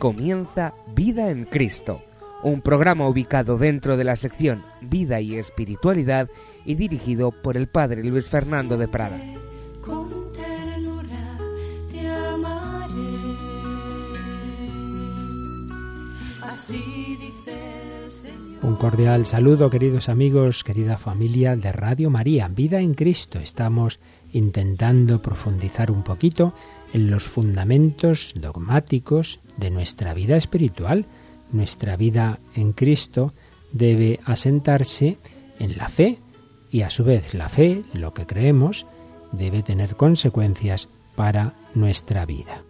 comienza Vida en Cristo, un programa ubicado dentro de la sección Vida y Espiritualidad y dirigido por el Padre Luis Fernando de Prada. Un cordial saludo, queridos amigos, querida familia de Radio María, Vida en Cristo. Estamos intentando profundizar un poquito en los fundamentos dogmáticos de nuestra vida espiritual. Nuestra vida en Cristo debe asentarse en la fe y a su vez la fe, lo que creemos, debe tener consecuencias para nuestra vida.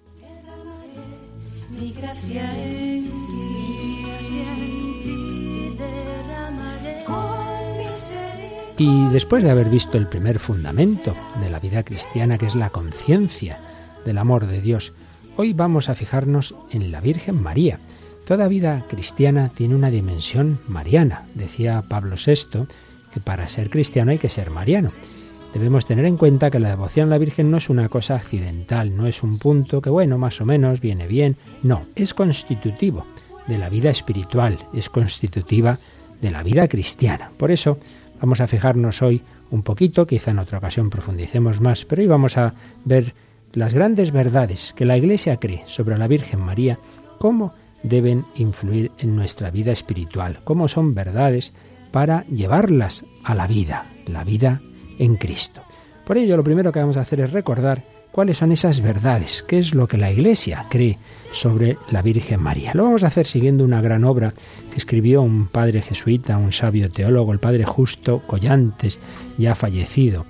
Y después de haber visto el primer fundamento de la vida cristiana, que es la conciencia del amor de Dios, hoy vamos a fijarnos en la Virgen María. Toda vida cristiana tiene una dimensión mariana. Decía Pablo VI que para ser cristiano hay que ser mariano. Debemos tener en cuenta que la devoción a la Virgen no es una cosa accidental, no es un punto que, bueno, más o menos viene bien. No, es constitutivo de la vida espiritual, es constitutiva de la vida cristiana. Por eso, Vamos a fijarnos hoy un poquito, quizá en otra ocasión profundicemos más, pero hoy vamos a ver las grandes verdades que la Iglesia cree sobre la Virgen María, cómo deben influir en nuestra vida espiritual, cómo son verdades para llevarlas a la vida, la vida en Cristo. Por ello, lo primero que vamos a hacer es recordar cuáles son esas verdades, qué es lo que la Iglesia cree sobre la Virgen María. Lo vamos a hacer siguiendo una gran obra que escribió un padre jesuita, un sabio teólogo, el padre Justo Collantes, ya fallecido.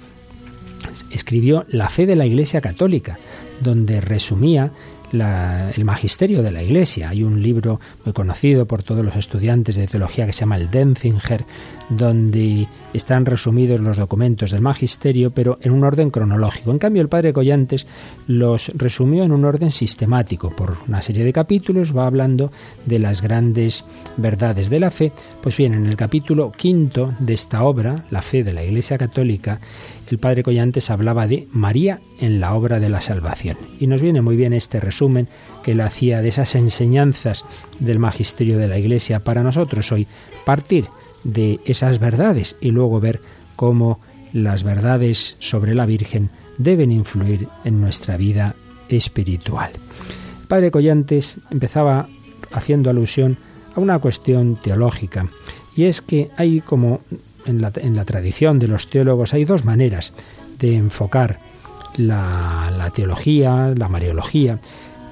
Escribió La fe de la Iglesia Católica, donde resumía el magisterio de la Iglesia. Hay un libro muy conocido por todos los estudiantes de teología que se llama el Denzinger, donde están resumidos los documentos del magisterio, pero en un orden cronológico. En cambio, el padre Collantes los resumió en un orden sistemático. Por una serie de capítulos va hablando de las grandes verdades de la fe. Pues bien, en el capítulo quinto de esta obra, La fe de la Iglesia Católica, el padre Collantes hablaba de María en la obra de la salvación. Y nos viene muy bien este resumen que él hacía de esas enseñanzas del magisterio de la Iglesia para nosotros hoy. Partir de esas verdades y luego ver cómo las verdades sobre la Virgen deben influir en nuestra vida espiritual. padre Collantes empezaba haciendo alusión a una cuestión teológica y es que hay como en la, tradición de los teólogos hay dos maneras de enfocar la, la teología, la mariología,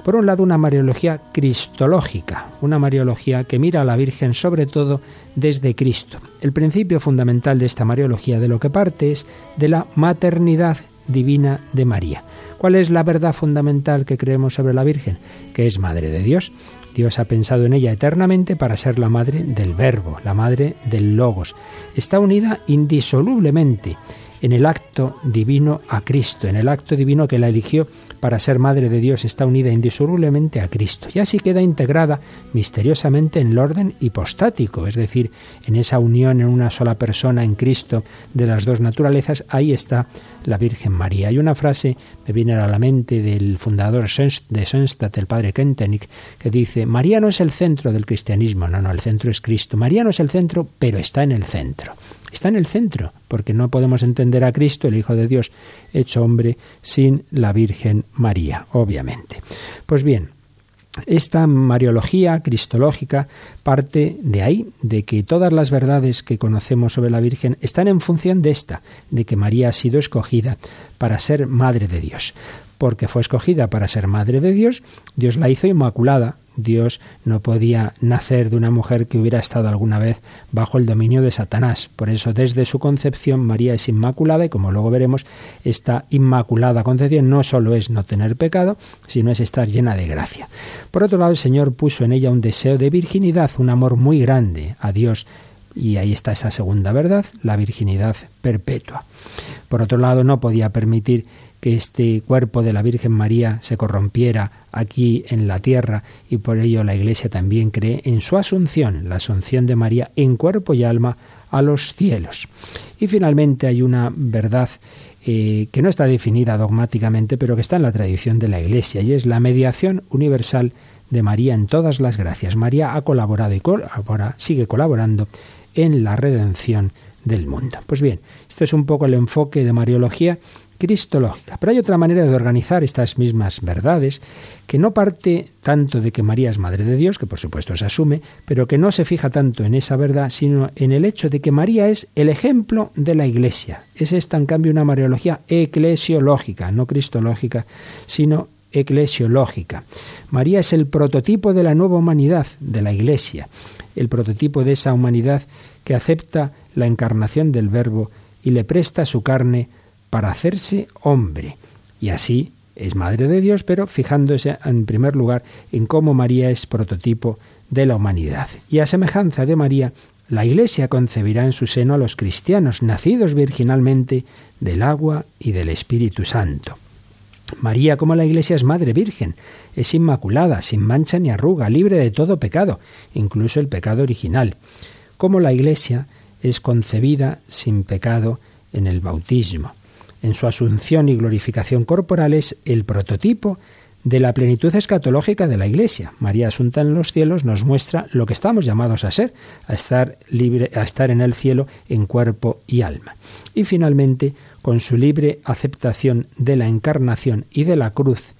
por un lado, una mariología cristológica, una mariología que mira a la Virgen sobre todo desde Cristo. El principio fundamental de esta mariología de lo que parte es de la maternidad divina de María. ¿Cuál es la verdad fundamental que creemos sobre la Virgen? Que es Madre de Dios. Dios ha pensado en ella eternamente para ser la madre del Verbo, la madre del Logos. Está unida indisolublemente en el acto divino a Cristo, en el acto divino que la eligió para ser Madre de Dios, está unida indisolublemente a Cristo y así queda integrada misteriosamente en el orden hipostático, es decir, en esa unión en una sola persona en Cristo de las dos naturalezas, ahí está la Virgen María. Hay una frase, me viene a la mente del fundador de Sönstadt, el padre Kentenich, que dice, María no es el centro del cristianismo, no, no, el centro es Cristo. María no es el centro, pero está en el centro. Está en el centro, porque no podemos entender a Cristo, el Hijo de Dios, hecho hombre, sin la Virgen María, obviamente. Pues bien, esta mariología cristológica parte de ahí, de que todas las verdades que conocemos sobre la Virgen están en función de esta, de que María ha sido escogida para ser Madre de Dios. Porque fue escogida para ser Madre de Dios, Dios la hizo inmaculada, Dios no podía nacer de una mujer que hubiera estado alguna vez bajo el dominio de Satanás. Por eso, desde su concepción, María es inmaculada y, como luego veremos, esta inmaculada concepción no solo es no tener pecado, sino es estar llena de gracia. Por otro lado, el Señor puso en ella un deseo de virginidad, un amor muy grande a Dios. Y ahí está esa segunda verdad, la virginidad perpetua. Por otro lado, no podía permitir que este cuerpo de la Virgen María se corrompiera aquí en la tierra y por ello la Iglesia también cree en su asunción, la asunción de María en cuerpo y alma a los cielos. Y finalmente hay una verdad eh, que no está definida dogmáticamente, pero que está en la tradición de la Iglesia, y es la mediación universal de María en todas las gracias. María ha colaborado y sigue colaborando en la redención del mundo. Pues bien, esto es un poco el enfoque de Mariología cristológica. Pero hay otra manera de organizar estas mismas verdades que no parte tanto de que María es Madre de Dios, que por supuesto se asume, pero que no se fija tanto en esa verdad, sino en el hecho de que María es el ejemplo de la Iglesia. Es esta, en cambio, una Mariología eclesiológica, no cristológica, sino eclesiológica. María es el prototipo de la nueva humanidad, de la Iglesia, el prototipo de esa humanidad que acepta la encarnación del Verbo y le presta su carne para hacerse hombre. Y así es Madre de Dios, pero fijándose en primer lugar en cómo María es prototipo de la humanidad. Y a semejanza de María, la Iglesia concebirá en su seno a los cristianos, nacidos virginalmente del agua y del Espíritu Santo. María, como la Iglesia, es Madre Virgen, es inmaculada, sin mancha ni arruga, libre de todo pecado, incluso el pecado original. Como la Iglesia es concebida sin pecado en el bautismo en su asunción y glorificación corporal es el prototipo de la plenitud escatológica de la Iglesia. María Asunta en los cielos nos muestra lo que estamos llamados a ser, a estar libre, a estar en el cielo en cuerpo y alma. Y finalmente, con su libre aceptación de la encarnación y de la cruz,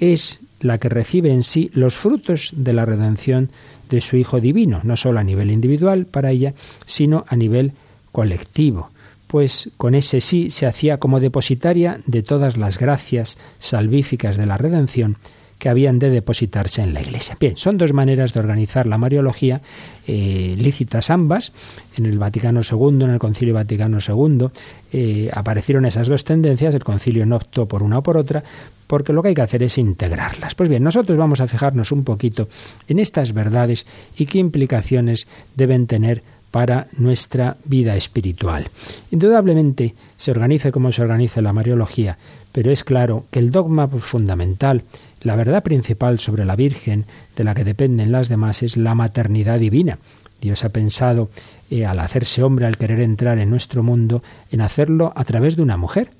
es la que recibe en sí los frutos de la redención de su Hijo divino, no solo a nivel individual para ella, sino a nivel colectivo pues con ese sí se hacía como depositaria de todas las gracias salvíficas de la redención que habían de depositarse en la Iglesia. Bien, son dos maneras de organizar la Mariología, eh, lícitas ambas. En el Vaticano II, en el Concilio Vaticano II, eh, aparecieron esas dos tendencias, el concilio no optó por una o por otra, porque lo que hay que hacer es integrarlas. Pues bien, nosotros vamos a fijarnos un poquito en estas verdades y qué implicaciones deben tener para nuestra vida espiritual. Indudablemente se organice como se organiza la Mariología, pero es claro que el dogma fundamental, la verdad principal sobre la Virgen, de la que dependen las demás, es la maternidad divina. Dios ha pensado, eh, al hacerse hombre, al querer entrar en nuestro mundo, en hacerlo a través de una mujer.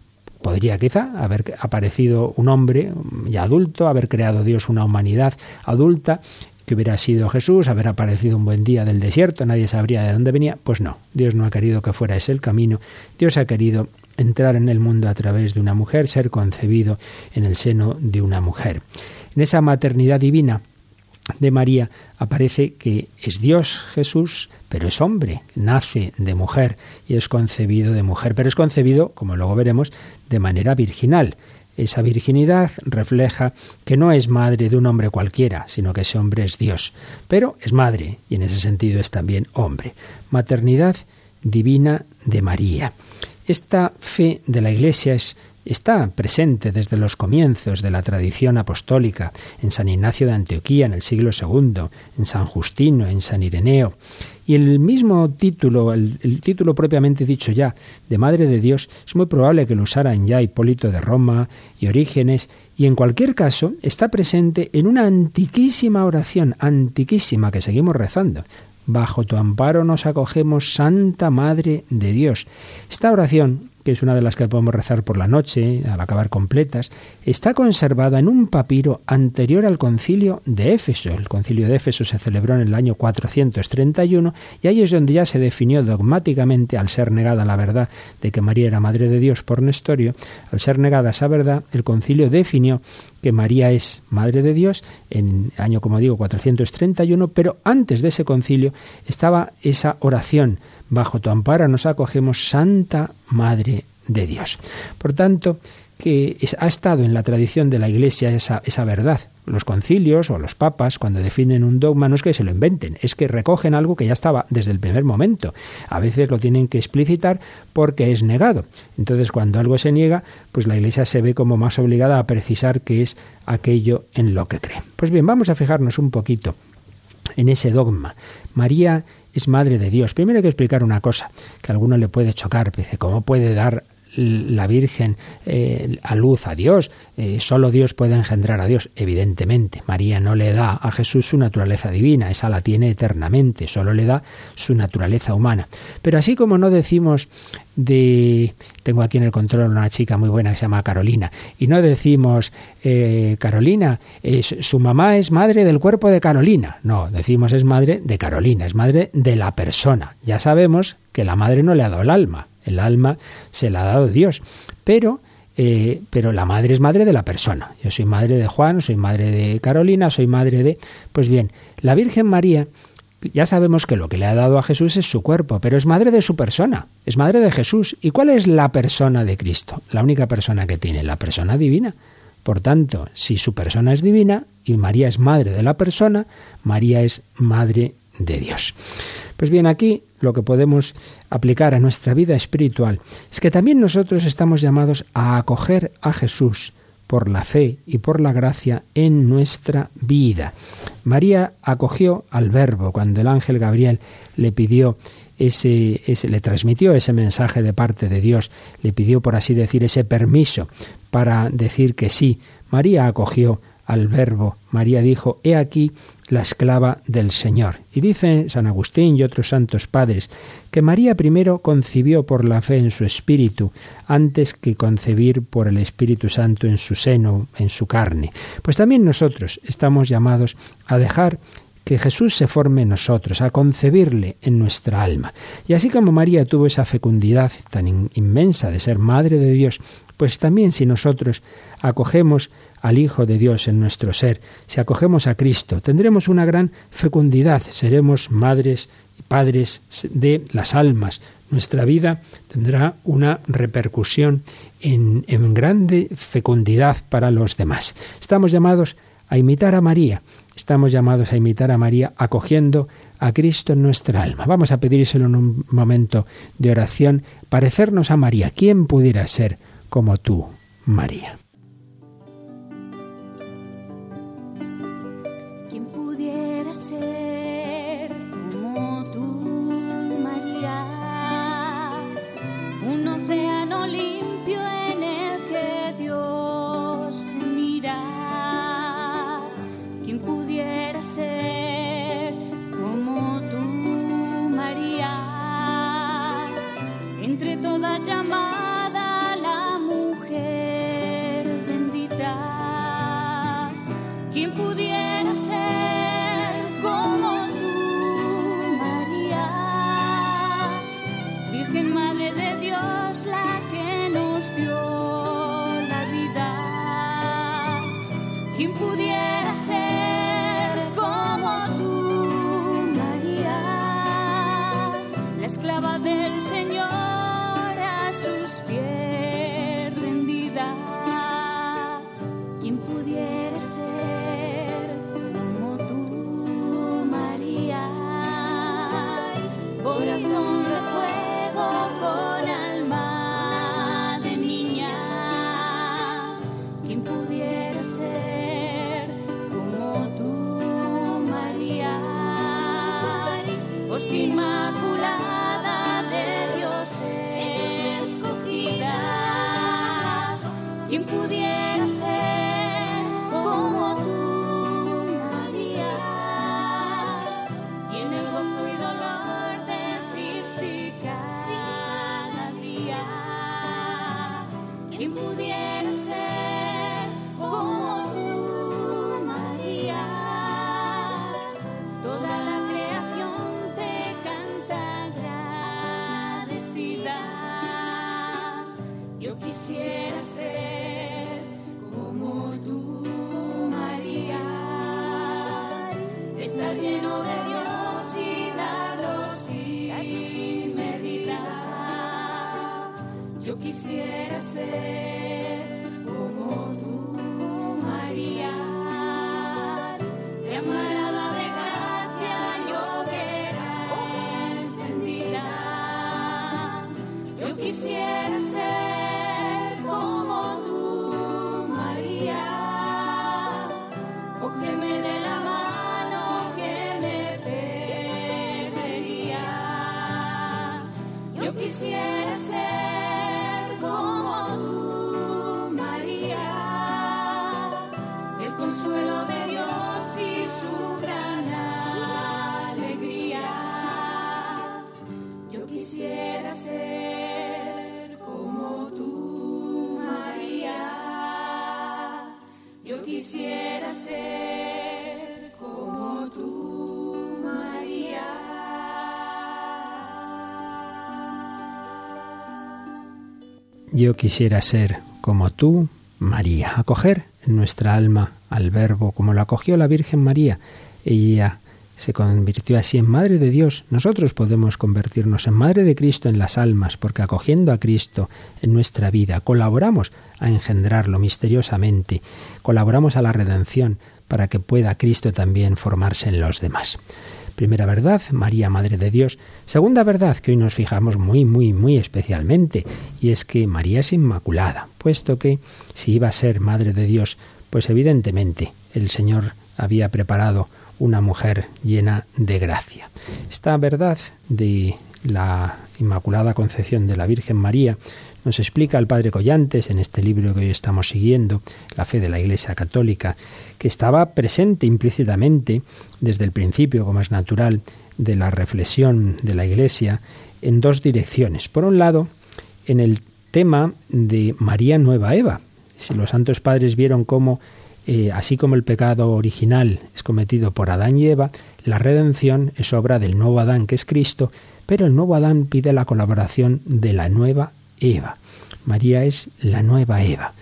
Podría quizá haber aparecido un hombre ya adulto, haber creado Dios una humanidad adulta que hubiera sido Jesús, haber aparecido un buen día del desierto, nadie sabría de dónde venía. Pues no, Dios no ha querido que fuera ese el camino, Dios ha querido entrar en el mundo a través de una mujer, ser concebido en el seno de una mujer. En esa maternidad divina de María aparece que es Dios Jesús, pero es hombre, nace de mujer y es concebido de mujer, pero es concebido, como luego veremos, de manera virginal. Esa virginidad refleja que no es madre de un hombre cualquiera, sino que ese hombre es Dios, pero es madre y en ese sentido es también hombre. Maternidad divina de María. Esta fe de la Iglesia es está presente desde los comienzos de la tradición apostólica, en San Ignacio de Antioquía en el siglo II, en San Justino, en San Ireneo. Y el mismo título, el, título propiamente dicho ya, de Madre de Dios, es muy probable que lo usaran ya Hipólito de Roma y Orígenes, y en cualquier caso está presente en una antiquísima oración, antiquísima, que seguimos rezando. Bajo tu amparo nos acogemos, Santa Madre de Dios. Esta oración que es una de las que podemos rezar por la noche, al acabar completas, está conservada en un papiro anterior al concilio de Éfeso. El concilio de Éfeso se celebró en el año 431 y ahí es donde ya se definió dogmáticamente, al ser negada la verdad de que María era Madre de Dios por Nestorio, al ser negada esa verdad, el concilio definió que María es Madre de Dios en año, como digo, 431, pero antes de ese concilio estaba esa oración bajo tu amparo nos acogemos, Santa Madre de Dios. Por tanto, que ha estado en la tradición de la Iglesia esa, esa, verdad. Los concilios o los papas, cuando definen un dogma, no es que se lo inventen, es que recogen algo que ya estaba desde el primer momento. A veces lo tienen que explicitar porque es negado. Entonces, cuando algo se niega, pues la Iglesia se ve como más obligada a precisar qué es aquello en lo que cree. Pues bien, vamos a fijarnos un poquito en ese dogma. María es madre de Dios. Primero hay que explicar una cosa que a alguno le puede chocar. Dice, ¿cómo puede dar la Virgen eh, a luz a Dios, eh, solo Dios puede engendrar a Dios, evidentemente. María no le da a Jesús su naturaleza divina, esa la tiene eternamente, solo le da su naturaleza humana. Pero así como no decimos de... Tengo aquí en el control una chica muy buena que se llama Carolina, y no decimos, eh, Carolina, su mamá es madre del cuerpo de Carolina. No, decimos es madre de Carolina, es madre de la persona. Ya sabemos que la madre no le ha dado el alma, el alma se la ha dado Dios. Pero eh, pero la madre es madre de la persona. Yo soy madre de Juan, soy madre de Carolina, soy madre de... Pues bien, la Virgen María, ya sabemos que lo que le ha dado a Jesús es su cuerpo, pero es madre de su persona, es madre de Jesús. ¿Y cuál es la persona de Cristo? La única persona que tiene, la persona divina. Por tanto, si su persona es divina y María es madre de la persona, María es madre de Dios. Pues bien, aquí lo que podemos aplicar a nuestra vida espiritual es que también nosotros estamos llamados a acoger a Jesús por la fe y por la gracia en nuestra vida. María acogió al Verbo cuando el ángel Gabriel le pidió ese, ese, le transmitió ese mensaje de parte de Dios, le pidió por así decir ese permiso para decir que sí. María acogió al Verbo. María dijo, He aquí la esclava del Señor. Y dice San Agustín y otros santos padres que María primero concibió por la fe en su espíritu, antes que concebir por el Espíritu Santo en su seno, en su carne. Pues también nosotros estamos llamados a dejar que Jesús se forme en nosotros, a concebirle en nuestra alma. Y así como María tuvo esa fecundidad tan inmensa de ser Madre de Dios, pues también si nosotros acogemos al Hijo de Dios en nuestro ser, si acogemos a Cristo, tendremos una gran fecundidad, seremos madres y padres de las almas. Nuestra vida tendrá una repercusión en, en grande fecundidad para los demás. Estamos llamados a imitar a María, estamos llamados a imitar a María acogiendo a Cristo en nuestra alma. Vamos a pedírselo en un momento de oración, parecernos a María. ¿Quién pudiera ser como tú, María? Inmaculada yo quisiera ser como tú, María, acoger en nuestra alma al Verbo como lo acogió la Virgen María. Ella se convirtió así en Madre de Dios. Nosotros podemos convertirnos en Madre de Cristo en las almas, porque acogiendo a Cristo en nuestra vida, colaboramos a engendrarlo misteriosamente, colaboramos a la redención para que pueda Cristo también formarse en los demás. Primera verdad, María, Madre de Dios. Segunda verdad que hoy nos fijamos muy, muy, muy especialmente, y es que María es inmaculada, puesto que si iba a ser Madre de Dios, pues evidentemente el Señor había preparado una mujer llena de gracia. Esta verdad de la Inmaculada Concepción de la Virgen María nos explica el padre Collantes en este libro que hoy estamos siguiendo, La fe de la Iglesia Católica, que estaba presente implícitamente desde el principio, como es natural, de la reflexión de la Iglesia en dos direcciones. Por un lado, en el tema de María Nueva Eva. Si los santos padres vieron cómo, eh, así como el pecado original es cometido por Adán y Eva, la redención es obra del nuevo Adán, que es Cristo, pero el nuevo Adán pide la colaboración de la nueva Eva. María es la nueva Eva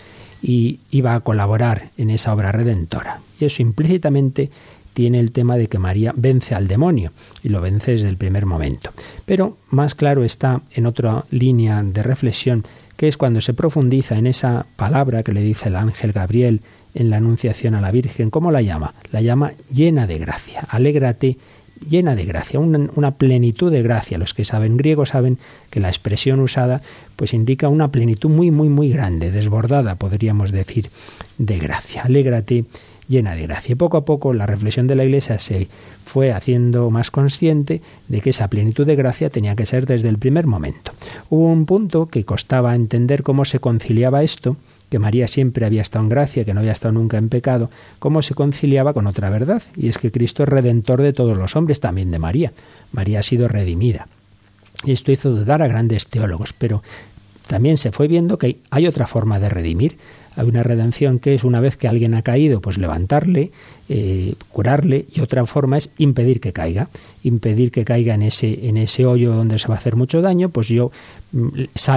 y iba a colaborar en esa obra redentora. Y eso implícitamente tiene el tema de que María vence al demonio y lo vence desde el primer momento. Pero más claro está en otra línea de reflexión que es cuando se profundiza en esa palabra que le dice el ángel Gabriel en la anunciación a la Virgen, ¿cómo la llama? La llama llena de gracia. Alégrate llena de gracia, una, plenitud de gracia. Los que saben griego saben que la expresión usada pues indica una plenitud muy, muy, muy grande, desbordada, podríamos decir, de gracia. Alégrate llena de gracia. Poco a poco la reflexión de la Iglesia se fue haciendo más consciente de que esa plenitud de gracia tenía que ser desde el primer momento. Hubo un punto que costaba entender cómo se conciliaba esto que María siempre había estado en gracia, que no había estado nunca en pecado, cómo se conciliaba con otra verdad, y es que Cristo es redentor de todos los hombres, también de María. María ha sido redimida. Y esto hizo dudar a grandes teólogos, pero también se fue viendo que hay otra forma de redimir. Hay una redención que es una vez que alguien ha caído, pues levantarle, eh, curarle, y otra forma es impedir que caiga, impedir que caiga en ese, en ese hoyo donde se va a hacer mucho daño, pues yo mm,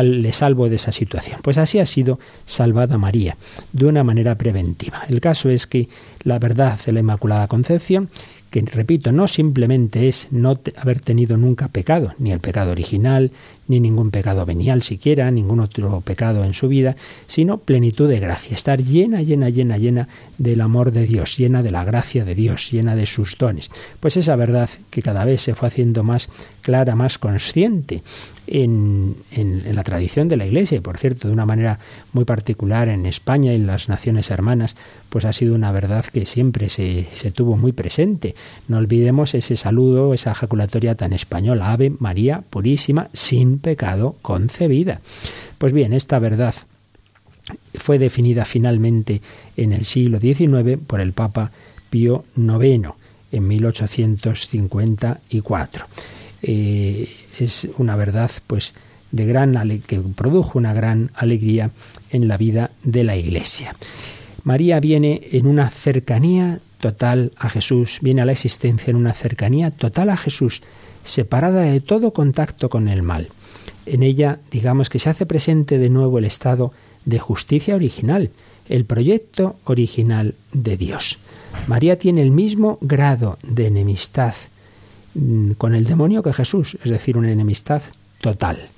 le salvo de esa situación. Pues así ha sido salvada María, de una manera preventiva. El caso es que la verdad de la Inmaculada Concepción que repito, no simplemente es no haber tenido nunca pecado, ni el pecado original, ni ningún pecado venial siquiera, ningún otro pecado en su vida, sino plenitud de gracia, estar llena, llena, llena, llena del amor de Dios, llena de la gracia de Dios, llena de sus dones. Pues esa verdad que cada vez se fue haciendo más clara, más consciente en, la tradición de la Iglesia, y por cierto, de una manera muy particular en España y en las naciones hermanas, pues ha sido una verdad que siempre se, tuvo muy presente. No olvidemos ese saludo, esa ejaculatoria tan española, Ave María Purísima, sin pecado concebida. Pues bien, esta verdad fue definida finalmente en el siglo XIX por el Papa Pío IX en 1854. Eh, es una verdad, pues, de gran que produjo una gran alegría en la vida de la Iglesia. María viene en una cercanía total a Jesús, viene a la existencia en una cercanía total a Jesús, separada de todo contacto con el mal. En ella, digamos que se hace presente de nuevo el estado de justicia original, el proyecto original de Dios. María tiene el mismo grado de enemistad con el demonio que Jesús, es decir, una enemistad total.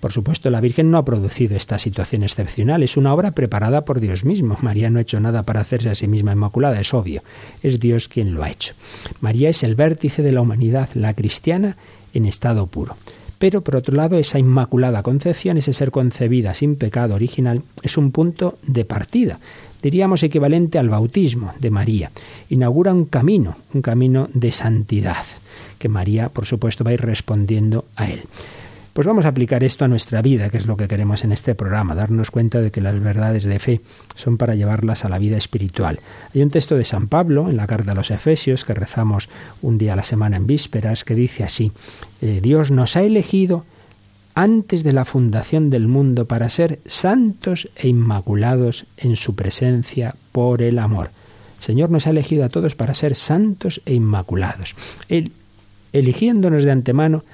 Por supuesto, la Virgen no ha producido esta situación excepcional, es una obra preparada por Dios mismo. María no ha hecho nada para hacerse a sí misma inmaculada, es obvio, es Dios quien lo ha hecho. María es el vértice de la humanidad, la cristiana en estado puro. Pero por otro lado, esa inmaculada concepción, ese ser concebida sin pecado original, es un punto de partida, diríamos equivalente al bautismo de María. Inaugura un camino, un camino de santidad, que María, por supuesto, va a ir respondiendo a él. Pues vamos a aplicar esto a nuestra vida, que es lo que queremos en este programa, darnos cuenta de que las verdades de fe son para llevarlas a la vida espiritual. Hay un texto de San Pablo en la carta a los Efesios que rezamos un día a la semana en vísperas que dice así, eh, Dios nos ha elegido antes de la fundación del mundo para ser santos e inmaculados en su presencia por el amor. Señor nos ha elegido a todos para ser santos e inmaculados. Él, eligiéndonos de antemano,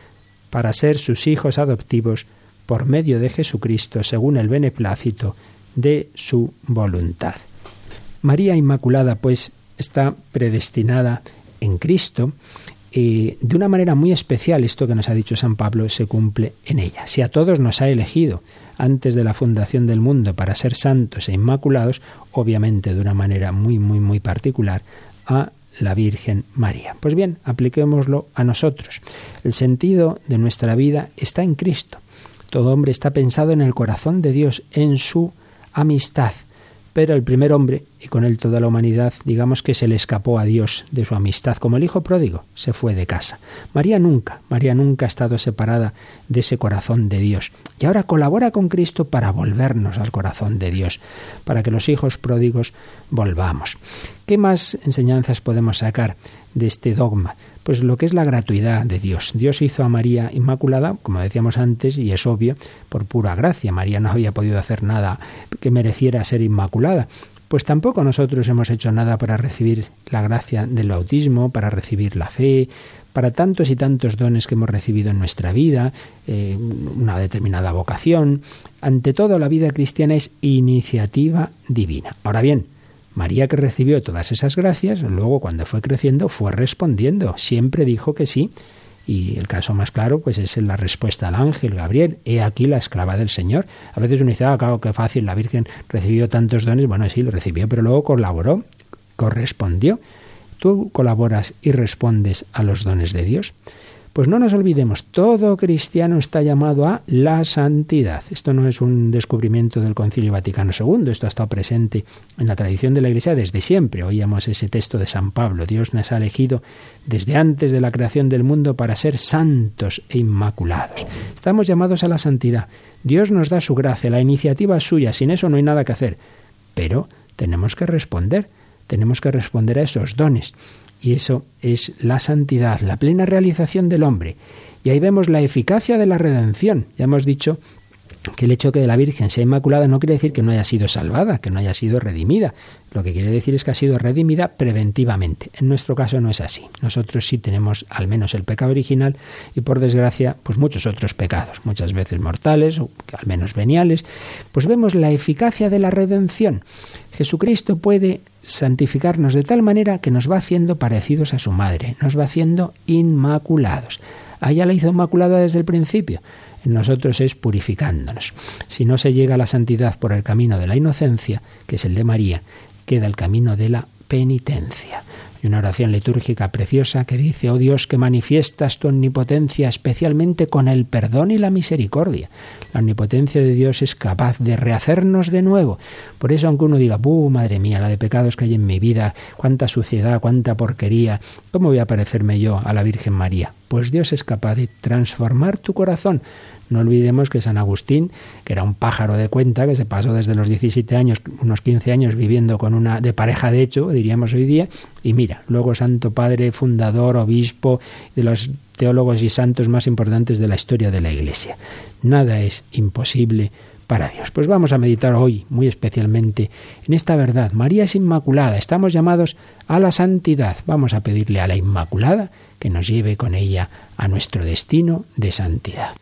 para ser sus hijos adoptivos por medio de Jesucristo, según el beneplácito de su voluntad. María Inmaculada, pues, está predestinada en Cristo y de una manera muy especial, esto que nos ha dicho San Pablo, se cumple en ella. Si a todos nos ha elegido antes de la fundación del mundo para ser santos e inmaculados, obviamente de una manera muy, muy, muy particular, a la Virgen María. Pues bien, apliquémoslo a nosotros. El sentido de nuestra vida está en Cristo. Todo hombre está pensado en el corazón de Dios, en su amistad. Pero el primer hombre, y con él toda la humanidad, digamos que se le escapó a Dios de su amistad, como el hijo pródigo, se fue de casa. María nunca, María nunca ha estado separada de ese corazón de Dios. Y ahora colabora con Cristo para volvernos al corazón de Dios, para que los hijos pródigos volvamos. ¿Qué más enseñanzas podemos sacar de este dogma? Pues lo que es la gratuidad de Dios. Dios hizo a María Inmaculada, como decíamos antes, y es obvio, por pura gracia. María no había podido hacer nada que mereciera ser Inmaculada. Pues tampoco nosotros hemos hecho nada para recibir la gracia del bautismo, para recibir la fe, para tantos y tantos dones que hemos recibido en nuestra vida, eh, una determinada vocación. Ante todo, la vida cristiana es iniciativa divina. Ahora bien, María que recibió todas esas gracias, luego cuando fue creciendo fue respondiendo, siempre dijo que sí. Y el caso más claro, pues es la respuesta al ángel Gabriel, he aquí la esclava del Señor. A veces uno dice, ah, claro, qué fácil, la Virgen recibió tantos dones. Bueno, sí, lo recibió, pero luego colaboró, correspondió. ¿Tú colaboras y respondes a los dones de Dios? Pues no nos olvidemos, todo cristiano está llamado a la santidad. Esto no es un descubrimiento del Concilio Vaticano II, esto ha estado presente en la tradición de la Iglesia desde siempre. Oíamos ese texto de San Pablo, Dios nos ha elegido desde antes de la creación del mundo para ser santos e inmaculados. Estamos llamados a la santidad. Dios nos da su gracia, la iniciativa es suya, sin eso no hay nada que hacer. Pero tenemos que responder, tenemos que responder a esos dones. Y eso es la santidad, la plena realización del hombre. Y ahí vemos la eficacia de la redención. Ya hemos dicho que el hecho de que la Virgen sea inmaculada no quiere decir que no haya sido salvada, que no haya sido redimida. Lo que quiere decir es que ha sido redimida preventivamente. En nuestro caso no es así. Nosotros sí tenemos al menos el pecado original y por desgracia pues muchos otros pecados, muchas veces mortales o al menos veniales. Pues vemos la eficacia de la redención. Jesucristo puede santificarnos de tal manera que nos va haciendo parecidos a su madre, nos va haciendo inmaculados. A ella la hizo inmaculada desde el principio. En nosotros es purificándonos. Si no se llega a la santidad por el camino de la inocencia, que es el de María, queda el camino de la penitencia. Y una oración litúrgica preciosa que dice, oh Dios, que manifiestas tu omnipotencia especialmente con el perdón y la misericordia. La omnipotencia de Dios es capaz de rehacernos de nuevo. Por eso, aunque uno diga, ¡buh, madre mía, la de pecados que hay en mi vida! ¡Cuánta suciedad, cuánta porquería! ¿Cómo voy a parecerme yo a la Virgen María? Pues Dios es capaz de transformar tu corazón no olvidemos que San Agustín, que era un pájaro de cuenta, que se pasó desde los 17 años, unos 15 años viviendo con una de pareja de hecho, diríamos hoy día, y mira, luego Santo Padre, fundador, obispo, de los teólogos y santos más importantes de la historia de la Iglesia. Nada es imposible para Dios. Pues vamos a meditar hoy muy especialmente en esta verdad. María es inmaculada, estamos llamados a la santidad. Vamos a pedirle a la Inmaculada que nos lleve con ella a nuestro destino de santidad.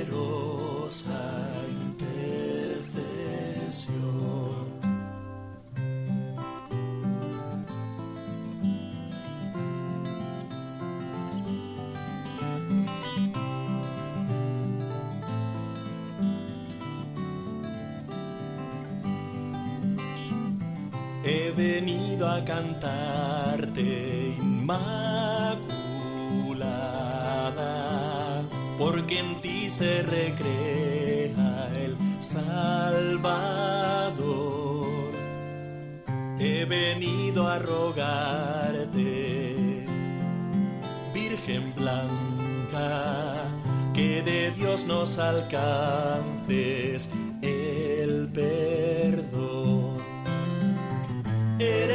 venido a cantarte, Inmaculada, porque en ti se recrea el Salvador. He venido a rogarte, Virgen Blanca, que de Dios nos alcances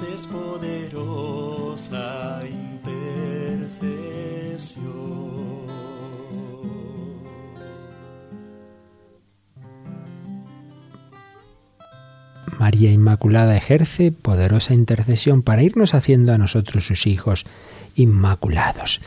ejerces poderosa intercesión. María Inmaculada ejerce poderosa intercesión para irnos haciendo a nosotros sus hijos inmaculados.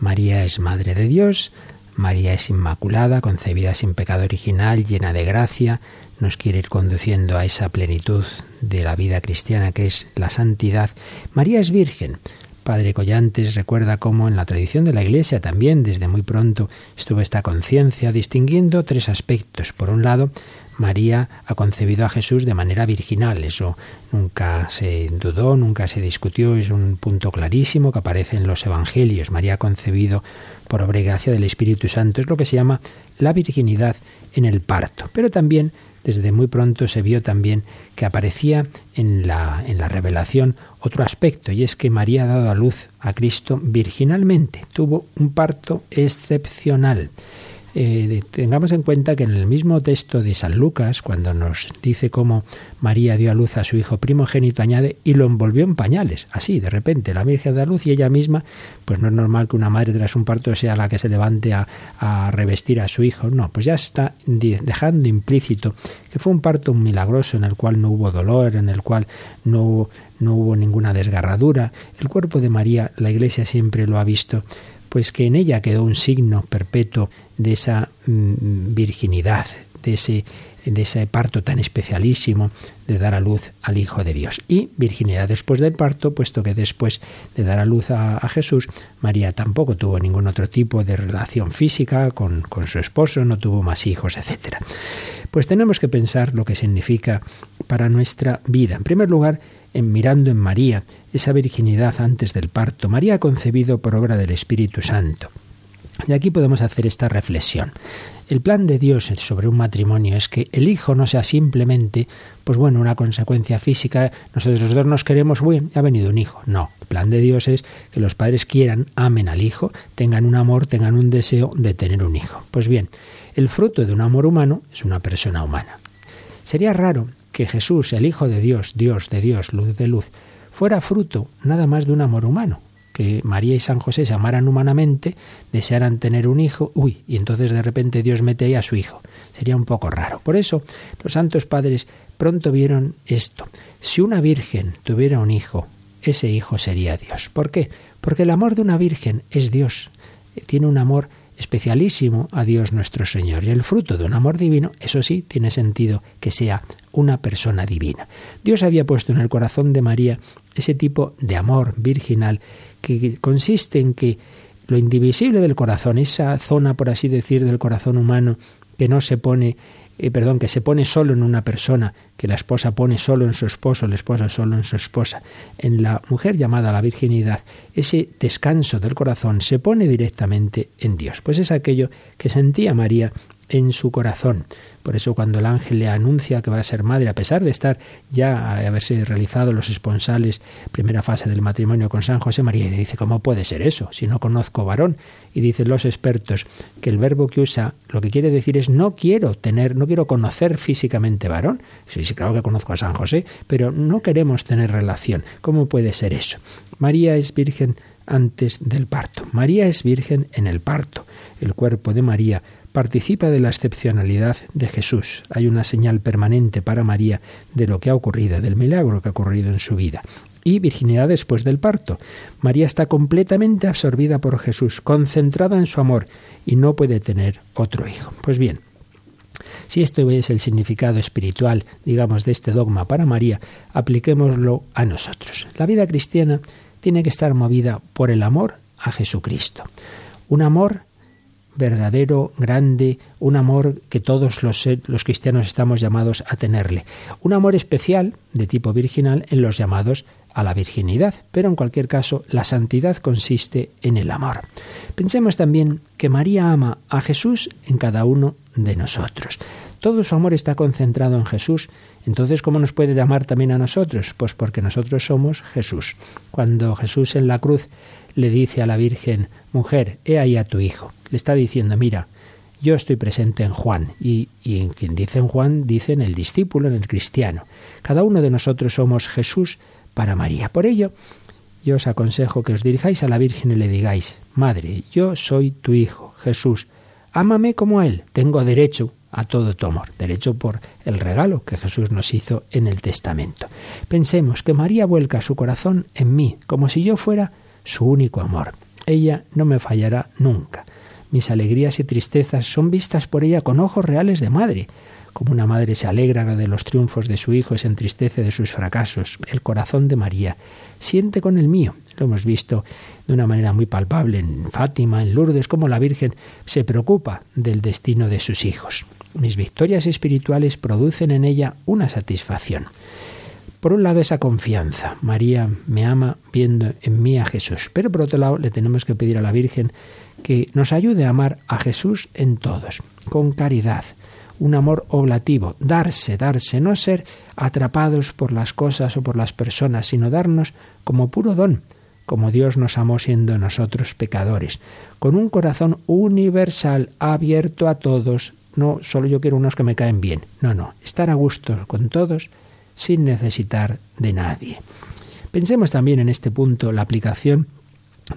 María es Madre de Dios, María es Inmaculada, concebida sin pecado original, llena de gracia, nos quiere ir conduciendo a esa plenitud de la vida cristiana que es la santidad. María es virgen. Padre Collantes recuerda cómo en la tradición de la Iglesia también desde muy pronto estuvo esta conciencia distinguiendo tres aspectos. Por un lado, María ha concebido a Jesús de manera virginal. Eso nunca se dudó, nunca se discutió, es un punto clarísimo que aparece en los Evangelios. María ha concebido por obra del Espíritu Santo. Es lo que se llama la virginidad en el parto. Pero también desde muy pronto se vio también que aparecía en la, en la revelación otro aspecto, y es que María ha dado a luz a Cristo virginalmente, tuvo un parto excepcional. Eh, tengamos en cuenta que en el mismo texto de San Lucas, cuando nos dice cómo María dio a luz a su hijo primogénito, añade, y lo envolvió en pañales. Así, de repente, la Virgen da luz y ella misma, pues no es normal que una madre tras un parto sea la que se levante a, revestir a su hijo. No, pues ya está dejando implícito que fue un parto milagroso en el cual no hubo dolor, en el cual no hubo, no hubo ninguna desgarradura. El cuerpo de María, la Iglesia siempre lo ha visto pues que en ella quedó un signo perpetuo de esa mm, virginidad, de ese, de ese parto tan especialísimo de dar a luz al Hijo de Dios. Y virginidad después del parto, puesto que después de dar a luz a, Jesús, María tampoco tuvo ningún otro tipo de relación física con, con su esposo, no tuvo más hijos, etc. Pues tenemos que pensar lo que significa para nuestra vida. En primer lugar, en mirando en María, esa virginidad antes del parto. María concebido por obra del Espíritu Santo. Y aquí podemos hacer esta reflexión. El plan de Dios sobre un matrimonio es que el hijo no sea simplemente, pues bueno, una consecuencia física, nosotros dos nos queremos, bueno, ha venido un hijo. No, el plan de Dios es que los padres quieran, amen al hijo, tengan un amor, tengan un deseo de tener un hijo. Pues bien, el fruto de un amor humano es una persona humana. Sería raro que Jesús, el Hijo de Dios, Dios de Dios, luz de luz, fuera fruto nada más de un amor humano, que María y San José se amaran humanamente, desearan tener un hijo, uy, y entonces de repente Dios mete ahí a su hijo. Sería un poco raro. Por eso los santos padres pronto vieron esto. Si una virgen tuviera un hijo, ese hijo sería Dios. ¿Por qué? Porque el amor de una virgen es Dios. Tiene un amor especialísimo a Dios nuestro Señor. Y el fruto de un amor divino, eso sí, tiene sentido que sea una persona divina. Dios había puesto en el corazón de María ese tipo de amor virginal que consiste en que lo indivisible del corazón, esa zona, por así decir, del corazón humano que no se pone eh, perdón, que se pone solo en una persona, que la esposa pone solo en su esposo, el esposo solo en su esposa. En la mujer llamada la virginidad, ese descanso del corazón se pone directamente en Dios. Pues es aquello que sentía María en su corazón. Por eso cuando el ángel le anuncia que va a ser madre, a pesar de estar ya a haberse realizado los esponsales, primera fase del matrimonio con San José María, y dice, ¿cómo puede ser eso si no conozco varón? Y dicen los expertos que el verbo que usa lo que quiere decir es no quiero tener, no quiero conocer físicamente varón. Sí, sí, claro que conozco a San José, pero no queremos tener relación. ¿Cómo puede ser eso? María es virgen antes del parto. María es virgen en el parto. El cuerpo de María participa de la excepcionalidad de Jesús. Hay una señal permanente para María de lo que ha ocurrido, del milagro que ha ocurrido en su vida. Y virginidad después del parto. María está completamente absorbida por Jesús, concentrada en su amor y no puede tener otro hijo. Pues bien, si esto es el significado espiritual, digamos, de este dogma para María, apliquémoslo a nosotros. La vida cristiana tiene que estar movida por el amor a Jesucristo. Un amor verdadero, grande, un amor que todos los, los, cristianos estamos llamados a tenerle. Un amor especial, de tipo virginal, en los llamados a la virginidad, pero en cualquier caso la santidad consiste en el amor. Pensemos también que María ama a Jesús en cada uno de nosotros. Todo su amor está concentrado en Jesús. Entonces, ¿cómo nos puede llamar también a nosotros? Pues porque nosotros somos Jesús. Cuando Jesús en la cruz le dice a la Virgen, mujer, he ahí a tu hijo, le está diciendo, mira, yo estoy presente en Juan, y, en quien dice en Juan, dice en el discípulo, en el cristiano. Cada uno de nosotros somos Jesús para María. Por ello, yo os aconsejo que os dirijáis a la Virgen y le digáis, Madre, yo soy tu Hijo, Jesús, ámame como Él, tengo derecho a todo tu amor, derecho por el regalo que Jesús nos hizo en el testamento. Pensemos que María vuelca su corazón en mí, como si yo fuera su único amor. Ella no me fallará nunca. Mis alegrías y tristezas son vistas por ella con ojos reales de madre. Como una madre se alegra de los triunfos de su hijo y se entristece de sus fracasos, el corazón de María siente con el mío. Lo hemos visto de una manera muy palpable en Fátima, en Lourdes, como la Virgen se preocupa del destino de sus hijos. Mis victorias espirituales producen en ella una satisfacción. Por un lado, esa confianza. María me ama viendo en mí a Jesús. Pero por otro lado, le tenemos que pedir a la Virgen que nos ayude a amar a Jesús en todos, con caridad, un amor oblativo, darse, darse, no ser atrapados por las cosas o por las personas, sino darnos como puro don, como Dios nos amó siendo nosotros pecadores, con un corazón universal, abierto a todos, no solo yo quiero unos que me caen bien, no, no, estar a gusto con todos sin necesitar de nadie. Pensemos también en este punto la aplicación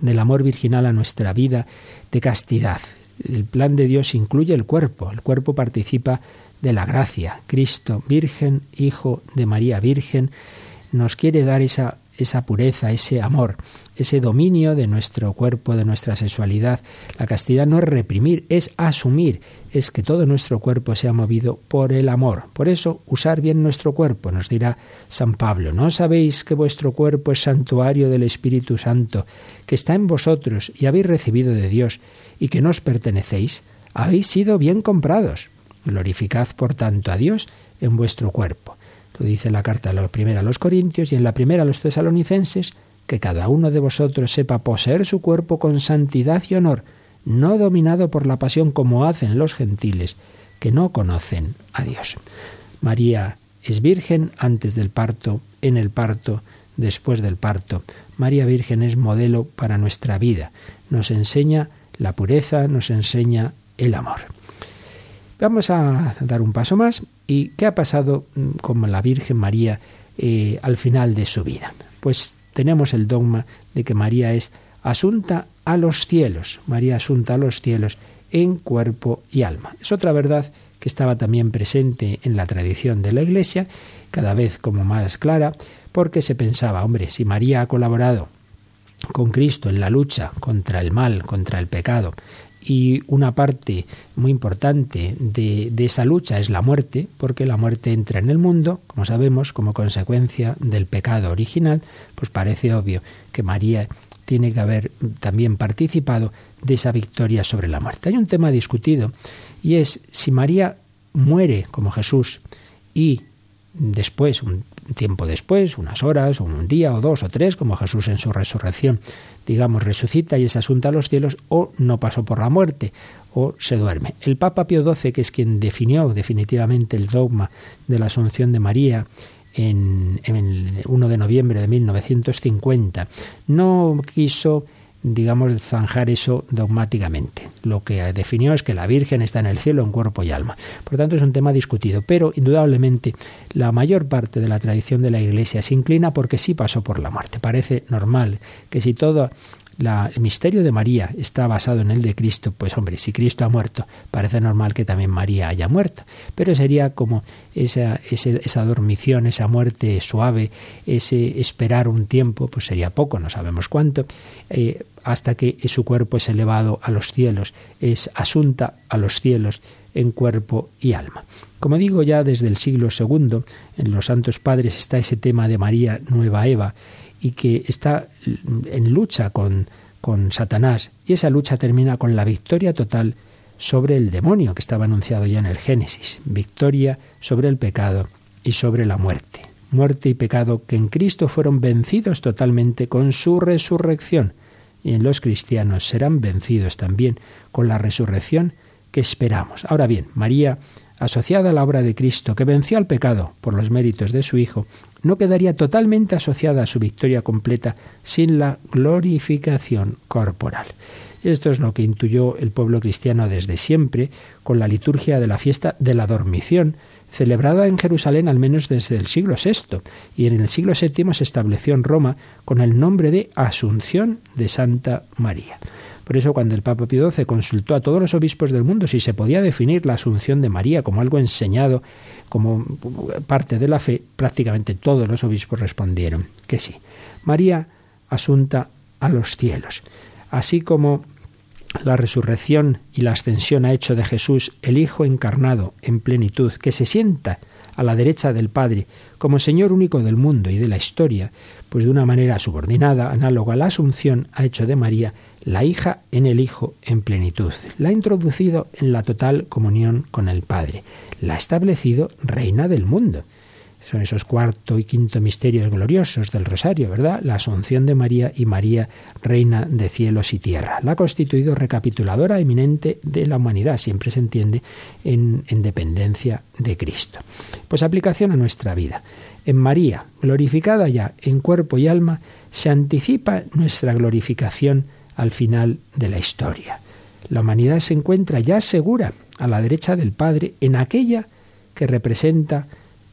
del amor virginal a nuestra vida de castidad. El plan de Dios incluye el cuerpo, el cuerpo participa de la gracia. Cristo, Virgen, Hijo de María Virgen, nos quiere dar esa esa pureza, ese amor, ese dominio de nuestro cuerpo, de nuestra sexualidad. La castidad no es reprimir, es asumir, es que todo nuestro cuerpo sea movido por el amor. Por eso, usar bien nuestro cuerpo, nos dirá San Pablo. ¿No sabéis que vuestro cuerpo es santuario del Espíritu Santo, que está en vosotros y habéis recibido de Dios, y que no os pertenecéis? Habéis sido bien comprados. Glorificad, por tanto, a Dios en vuestro cuerpo dice la carta la primera a los Corintios y en la primera a los tesalonicenses, que cada uno de vosotros sepa poseer su cuerpo con santidad y honor, no dominado por la pasión como hacen los gentiles, que no conocen a Dios. María es virgen antes del parto, en el parto, después del parto. María Virgen es modelo para nuestra vida. Nos enseña la pureza, nos enseña el amor. Vamos a dar un paso más. ¿Y qué ha pasado mm, con la Virgen María eh, al final de su vida? Pues tenemos el dogma de que María es asunta a los cielos, María asunta a los cielos en cuerpo y alma. Es otra verdad que estaba también presente en la tradición de la Iglesia, cada vez como más clara, porque se pensaba, hombre, si María ha colaborado con Cristo en la lucha contra el mal, contra el pecado, y una parte muy importante de, esa lucha es la muerte, porque la muerte entra en el mundo, como sabemos, como consecuencia del pecado original, pues parece obvio que María tiene que haber también participado de esa victoria sobre la muerte. Hay un tema discutido y es si María muere como Jesús y después, un tiempo después, unas horas, o un día, o dos, o tres, como Jesús en su resurrección, digamos, resucita y es asunta a los cielos, o no pasó por la muerte, o se duerme. El Papa Pío XII, que es quien definió definitivamente el dogma de la Asunción de María, en, en el 1 de noviembre de 1950, no quiso digamos, zanjar eso dogmáticamente. Lo que definió es que la Virgen está en el cielo en cuerpo y alma. Por lo tanto, es un tema discutido, pero indudablemente la mayor parte de la tradición de la Iglesia se inclina porque sí pasó por la muerte. Parece normal que si el misterio de María está basado en el de Cristo, pues hombre, si Cristo ha muerto, parece normal que también María haya muerto. Pero sería como esa, esa dormición, esa muerte suave, ese esperar un tiempo, pues sería poco, no sabemos cuánto, eh, hasta que su cuerpo es elevado a los cielos, es asunta a los cielos en cuerpo y alma. Como digo, ya desde el siglo II, en los Santos Padres está ese tema de María Nueva Eva, y que está en lucha con, con Satanás. Y esa lucha termina con la victoria total sobre el demonio, que estaba anunciado ya en el Génesis. Victoria sobre el pecado y sobre la muerte. Muerte y pecado que en Cristo fueron vencidos totalmente con su resurrección. Y en los cristianos serán vencidos también con la resurrección que esperamos. Ahora bien, María, asociada a la obra de Cristo, que venció al pecado por los méritos de su Hijo, no quedaría totalmente asociada a su victoria completa sin la glorificación corporal. Esto es lo que intuyó el pueblo cristiano desde siempre con la liturgia de la fiesta de la dormición, celebrada en Jerusalén al menos desde el siglo VI, y en el siglo VII se estableció en Roma con el nombre de Asunción de Santa María. Por eso cuando el Papa Pío XII consultó a todos los obispos del mundo si se podía definir la Asunción de María como algo enseñado como parte de la fe, prácticamente todos los obispos respondieron que sí. María asunta a los cielos. Así como la resurrección y la ascensión ha hecho de Jesús el Hijo encarnado en plenitud, que se sienta a la derecha del Padre como Señor único del mundo y de la historia, pues de una manera subordinada, análoga a la Asunción, ha hecho de María la hija en el Hijo en plenitud. La ha introducido en la total comunión con el Padre. La ha establecido reina del mundo. Son esos cuarto y quinto misterios gloriosos del Rosario, ¿verdad? La Asunción de María y María, reina de cielos y tierra. La ha constituido recapituladora eminente de la humanidad, siempre se entiende en, en dependencia de Cristo. Pues aplicación a nuestra vida. En María, glorificada ya en cuerpo y alma, se anticipa nuestra glorificación al final de la historia. La humanidad se encuentra ya segura a la derecha del Padre en aquella que representa,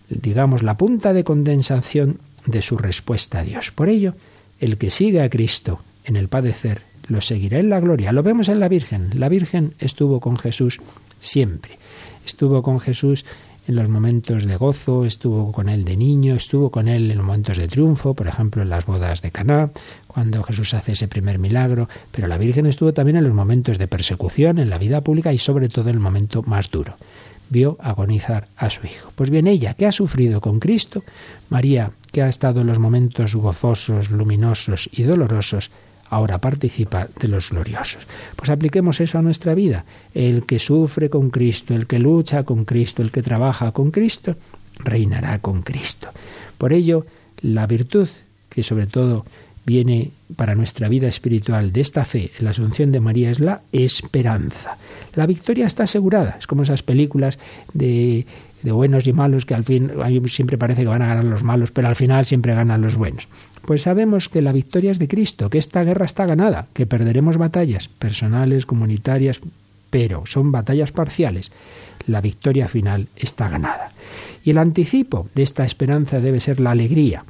digamos, la punta de condensación de su respuesta a Dios. Por ello, el que sigue a Cristo en el padecer, lo seguirá en la gloria. Lo vemos en la Virgen. La Virgen estuvo con Jesús siempre. Estuvo con Jesús en los momentos de gozo, estuvo con él de niño, estuvo con él en los momentos de triunfo, por ejemplo en las bodas de Caná, cuando Jesús hace ese primer milagro, pero la Virgen estuvo también en los momentos de persecución, en la vida pública y sobre todo en el momento más duro. Vio agonizar a su hijo. Pues bien, ella que ha sufrido con Cristo, María que ha estado en los momentos gozosos, luminosos y dolorosos, ahora participa de los gloriosos. Pues apliquemos eso a nuestra vida. El que sufre con Cristo, el que lucha con Cristo, el que trabaja con Cristo, reinará con Cristo. Por ello, la virtud que sobre todo viene para nuestra vida espiritual de esta fe, la Asunción de María, es la esperanza. La victoria está asegurada. Es como esas películas de, de buenos y malos que al fin siempre parece que van a ganar los malos, pero al final siempre ganan los buenos. Pues sabemos que la victoria es de Cristo, que esta guerra está ganada, que perderemos batallas personales, comunitarias, pero son batallas parciales. La victoria final está ganada. Y el anticipo de esta esperanza debe ser la alegría.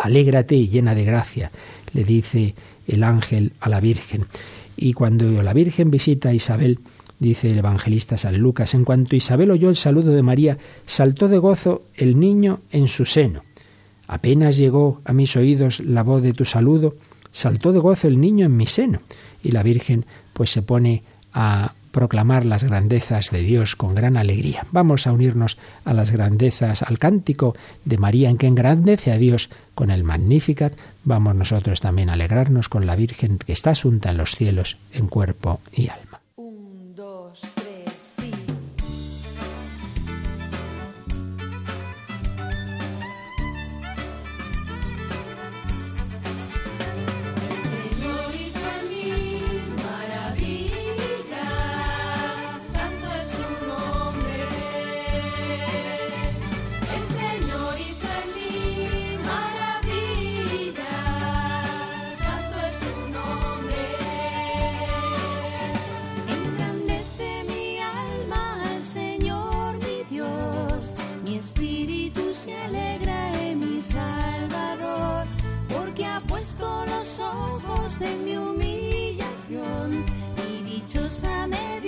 Alégrate y llena de gracia, le dice el ángel a la Virgen. Y cuando la Virgen visita a Isabel, dice el evangelista San Lucas, en cuanto Isabel oyó el saludo de María, saltó de gozo el niño en su seno. Apenas llegó a mis oídos la voz de tu saludo, saltó de gozo el niño en mi seno. Y la Virgen pues se pone a proclamar las grandezas de Dios con gran alegría. Vamos a unirnos a las grandezas, al cántico de María en que engrandece a Dios con el Magnificat. Vamos nosotros también a alegrarnos con la Virgen que está asunta en los cielos en cuerpo y alma. espíritu se alegra en mi Salvador, porque ha puesto los ojos en mi humillación y dichosa me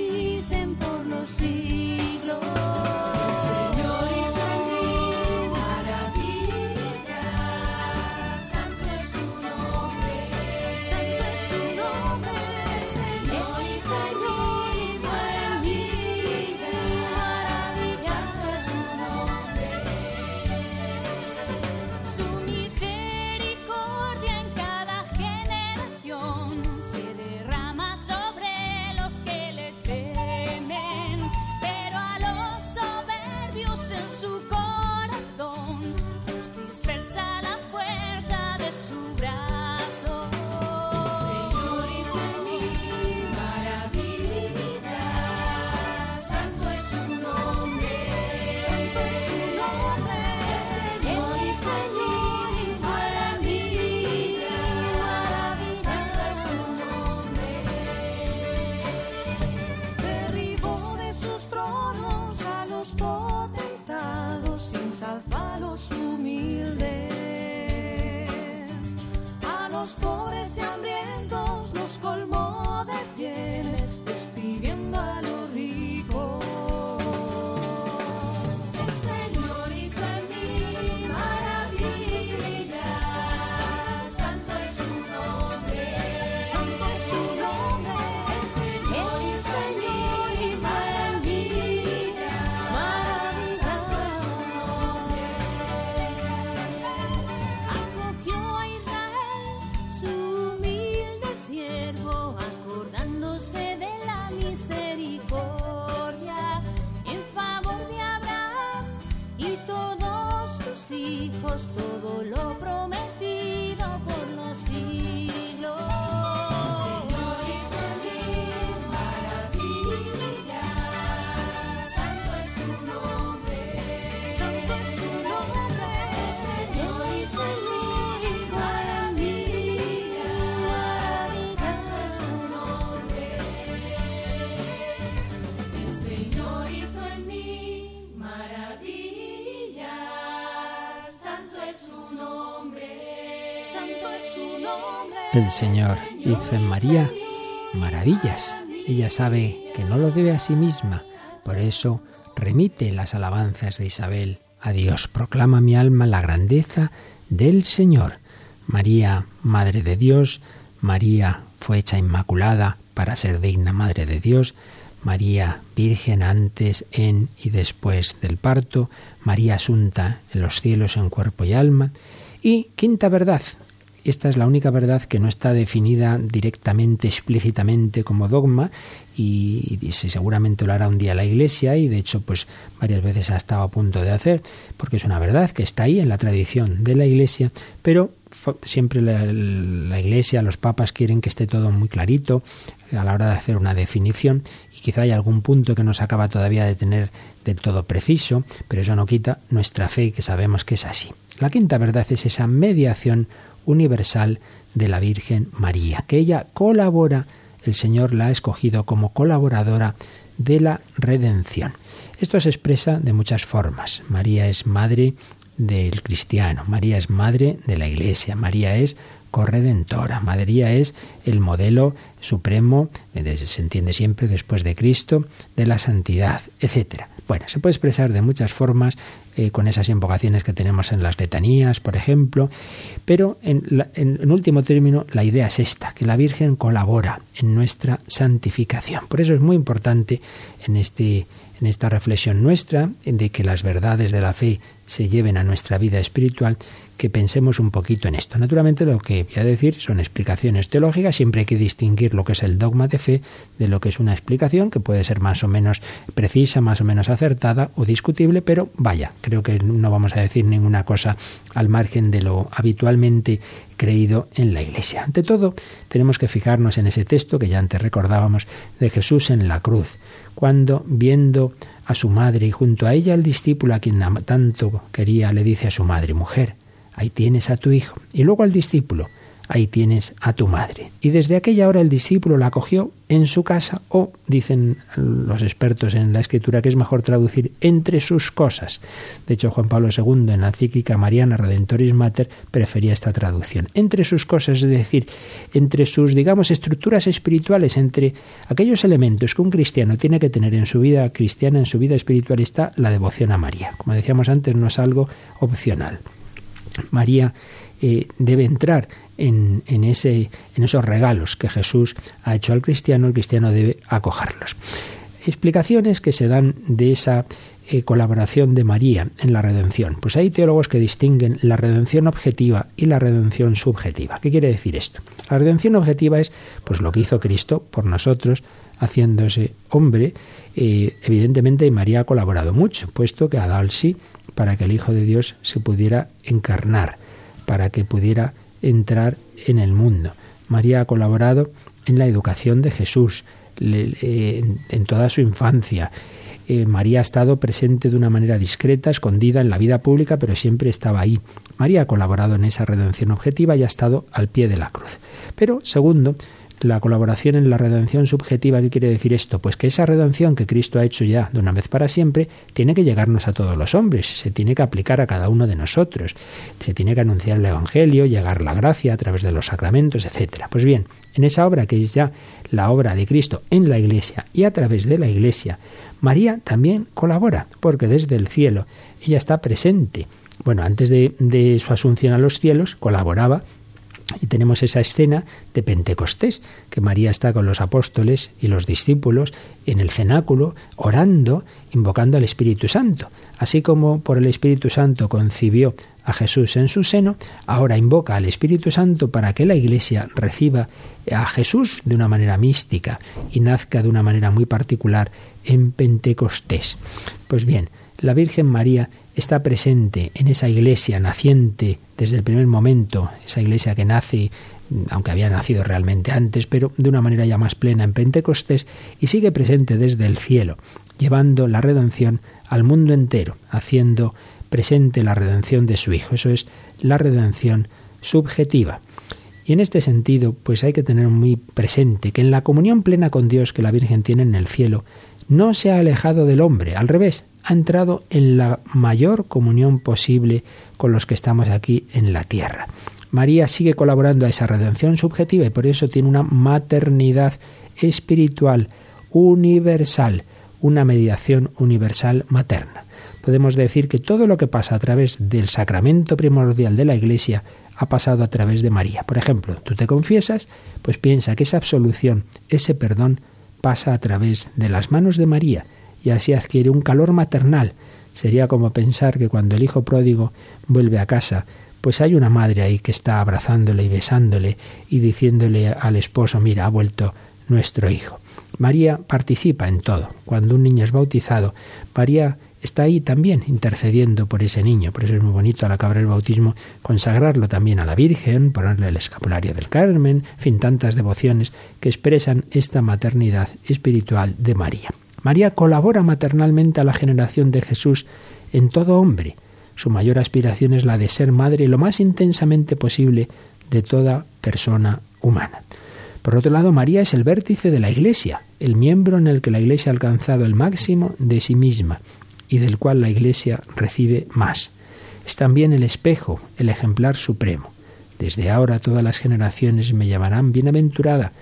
El Señor hizo en María maravillas. Ella sabe que no lo debe a sí misma, por eso remite las alabanzas de Isabel a Dios. Proclama mi alma la grandeza del Señor. María, Madre de Dios, María fue hecha inmaculada para ser digna Madre de Dios, María Virgen antes, en y después del parto, María Asunta en los cielos en cuerpo y alma. Y quinta verdad, esta es la única verdad que no está definida directamente, explícitamente como dogma y, seguramente lo hará un día la Iglesia y de hecho pues varias veces ha estado a punto de hacer porque es una verdad que está ahí en la tradición de la Iglesia, pero siempre la, Iglesia, los papas quieren que esté todo muy clarito a la hora de hacer una definición y quizá hay algún punto que no se acaba todavía de tener del todo preciso, pero eso no quita nuestra fe que sabemos que es así. La quinta verdad es esa mediación universal de la Virgen María, que ella colabora, el Señor la ha escogido como colaboradora de la redención. Esto se expresa de muchas formas. María es madre del cristiano, María es madre de la Iglesia, María es corredentora, María es el modelo supremo, se entiende siempre después de Cristo, de la santidad, etc. Bueno, se puede expresar de muchas formas eh, con esas invocaciones que tenemos en las letanías, por ejemplo, pero en, en, último término la idea es esta, que la Virgen colabora en nuestra santificación. Por eso es muy importante en este en esta reflexión nuestra de que las verdades de la fe se lleven a nuestra vida espiritual, que pensemos un poquito en esto. Naturalmente lo que voy a decir son explicaciones teológicas, siempre hay que distinguir lo que es el dogma de fe de lo que es una explicación que puede ser más o menos precisa, más o menos acertada o discutible, pero vaya, creo que no vamos a decir ninguna cosa al margen de lo habitualmente creído en la Iglesia. Ante todo, tenemos que fijarnos en ese texto que ya antes recordábamos de Jesús en la cruz, cuando viendo a su madre y junto a ella el discípulo a quien tanto quería le dice a su madre, mujer, ahí tienes a tu hijo. Y luego al discípulo, ahí tienes a tu madre. Y desde aquella hora el discípulo la acogió en su casa o, dicen los expertos en la escritura, que es mejor traducir entre sus cosas. De hecho, Juan Pablo II en la encíclica Mariana Redentoris Mater prefería esta traducción. Entre sus cosas, es decir, entre sus, digamos, estructuras espirituales, entre aquellos elementos que un cristiano tiene que tener en su vida cristiana, en su vida espiritual, está la devoción a María. Como decíamos antes, no es algo opcional. María eh, debe entrar en, esos regalos que Jesús ha hecho al cristiano, el cristiano debe acogerlos. Explicaciones que se dan de esa eh, colaboración de María en la redención. Pues hay teólogos que distinguen la redención objetiva y la redención subjetiva. ¿Qué quiere decir esto? La redención objetiva es pues lo que hizo Cristo por nosotros, haciéndose hombre. Eh, evidentemente María ha colaborado mucho, puesto que ha dado sí para que el Hijo de Dios se pudiera encarnar, para que pudiera entrar en el mundo. María ha colaborado en la educación de Jesús, en toda su infancia. Eh, María ha estado presente de una manera discreta, escondida en la vida pública, pero siempre estaba ahí. María ha colaborado en esa redención objetiva y ha estado al pie de la cruz. Pero, segundo, la colaboración en la redención subjetiva, ¿qué quiere decir esto? Pues que esa redención que Cristo ha hecho ya de una vez para siempre tiene que llegarnos a todos los hombres, se tiene que aplicar a cada uno de nosotros, se tiene que anunciar el Evangelio, llegar la gracia a través de los sacramentos, etc. Pues bien, en esa obra que es ya la obra de Cristo en la Iglesia y a través de la Iglesia, María también colabora, porque desde el cielo ella está presente. Bueno, antes de, de su asunción a los cielos, colaboraba y tenemos esa escena de Pentecostés, que María está con los apóstoles y los discípulos en el cenáculo, orando, invocando al Espíritu Santo. Así como por el Espíritu Santo concibió a Jesús en su seno, ahora invoca al Espíritu Santo para que la Iglesia reciba a Jesús de una manera mística y nazca de una manera muy particular en Pentecostés. Pues bien, La Virgen María está presente en esa iglesia naciente desde el primer momento, esa iglesia que nace aunque había nacido realmente antes, pero de una manera ya más plena en Pentecostés, y sigue presente desde el cielo, llevando la redención al mundo entero, haciendo presente la redención de su Hijo. Eso es la redención subjetiva. Y en este sentido, pues hay que tener muy presente que en la comunión plena con Dios que la Virgen tiene en el cielo, no se ha alejado del hombre, al revés, ha entrado en la mayor comunión posible con los que estamos aquí en la tierra. María sigue colaborando a esa redención subjetiva y por eso tiene una maternidad espiritual universal, una mediación universal materna. Podemos decir que todo lo que pasa a través del sacramento primordial de la Iglesia ha pasado a través de María. Por ejemplo, tú te confiesas, pues piensa que esa absolución, ese perdón, pasa a través de las manos de María y así adquiere un calor maternal. Sería como pensar que cuando el hijo pródigo vuelve a casa, pues hay una madre ahí que está abrazándole y besándole y diciéndole al esposo, mira, ha vuelto nuestro hijo. María participa en todo. Cuando un niño es bautizado, María está ahí también intercediendo por ese niño. Por eso es muy bonito al acabar el bautismo consagrarlo también a la Virgen, ponerle el escapulario del Carmen, en fin, tantas devociones que expresan esta maternidad espiritual de María. María colabora maternalmente a la generación de Jesús en todo hombre. Su mayor aspiración es la de ser madre lo más intensamente posible de toda persona humana. Por otro lado, María es el vértice de la Iglesia, el miembro en el que la Iglesia ha alcanzado el máximo de sí misma y del cual la Iglesia recibe más. Es también el espejo, el ejemplar supremo. Desde ahora todas las generaciones me llamarán bienaventurada,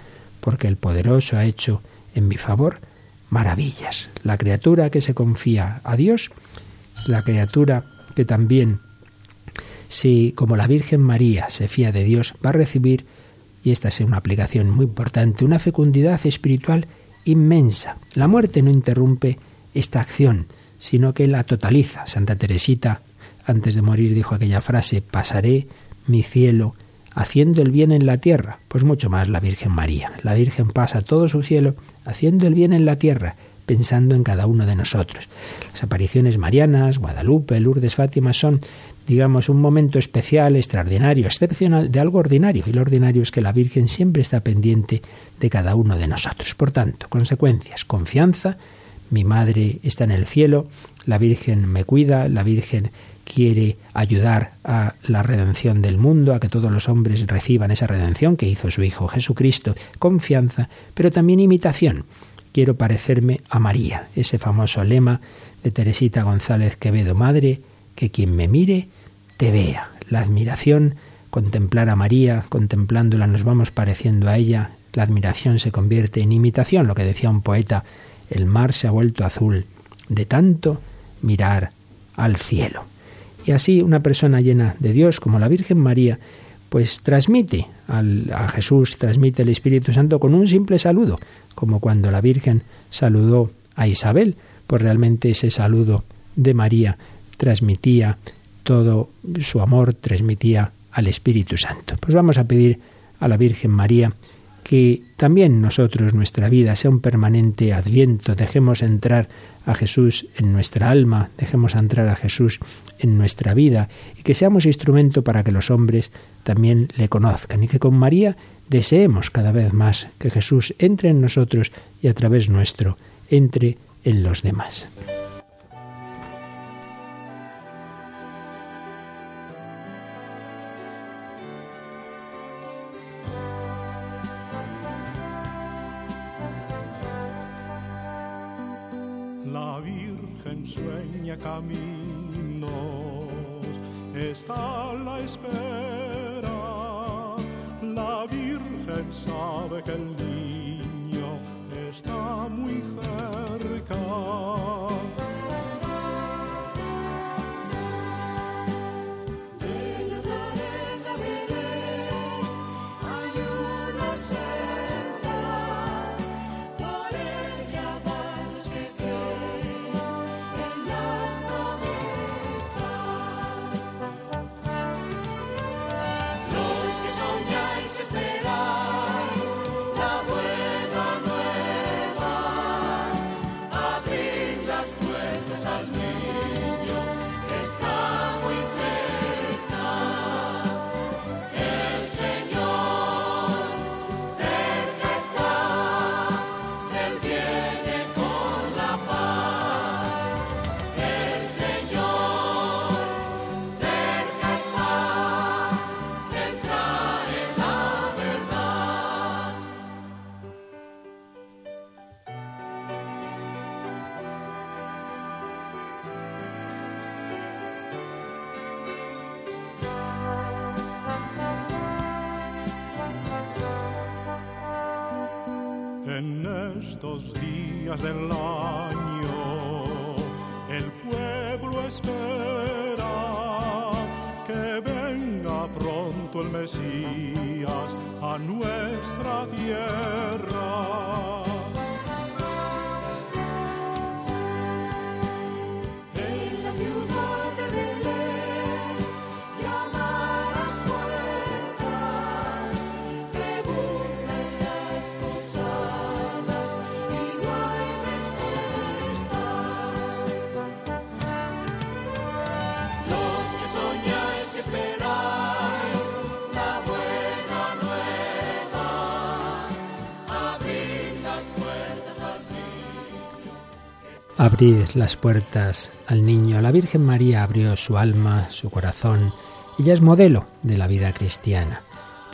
porque el poderoso ha hecho en mi favor maravillas. La criatura que se confía a Dios, la criatura que también, si como la Virgen María se fía de Dios, va a recibir, y esta es una aplicación muy importante, una fecundidad espiritual inmensa. La muerte no interrumpe esta acción, sino que la totaliza. Santa Teresita, antes de morir, dijo aquella frase, pasaré mi cielo haciendo el bien en la tierra. Pues mucho más la Virgen María. La Virgen pasa todo su cielo haciendo el bien en la tierra pensando en cada uno de nosotros. Las apariciones marianas, Guadalupe, Lourdes, Fátima son, digamos, un momento especial, extraordinario, excepcional de algo ordinario. Y lo ordinario es que la Virgen siempre está pendiente de cada uno de nosotros. Por tanto, consecuencias, confianza, mi madre está en el cielo, la Virgen me cuida, la Virgen quiere ayudar a la redención del mundo, a que todos los hombres reciban esa redención que hizo su Hijo Jesucristo, confianza, pero también imitación quiero parecerme a María, ese famoso lema de Teresita González Quevedo, Madre, que quien me mire te vea. La admiración, contemplar a María, contemplándola nos vamos pareciendo a ella, la admiración se convierte en imitación, lo que decía un poeta, el mar se ha vuelto azul de tanto mirar al cielo. Y así una persona llena de Dios como la Virgen María, pues transmite a Jesús, transmite el Espíritu Santo con un simple saludo, como cuando la Virgen saludó a Isabel, pues realmente ese saludo de María transmitía todo su amor, transmitía al Espíritu Santo. Pues vamos a pedir a la Virgen María que también nosotros, nuestra vida, sea un permanente adviento, dejemos entrar a Jesús en nuestra alma, dejemos entrar a Jesús en nuestra vida y que seamos instrumento para que los hombres también le conozcan y que con María deseemos cada vez más que Jesús entre en nosotros y a través nuestro entre en los demás. Cuantos días del año el pueblo espera que venga pronto el Mesías a nuestra tierra. Abrid las puertas al niño. La Virgen María abrió su alma, su corazón. Ella es modelo de la vida cristiana.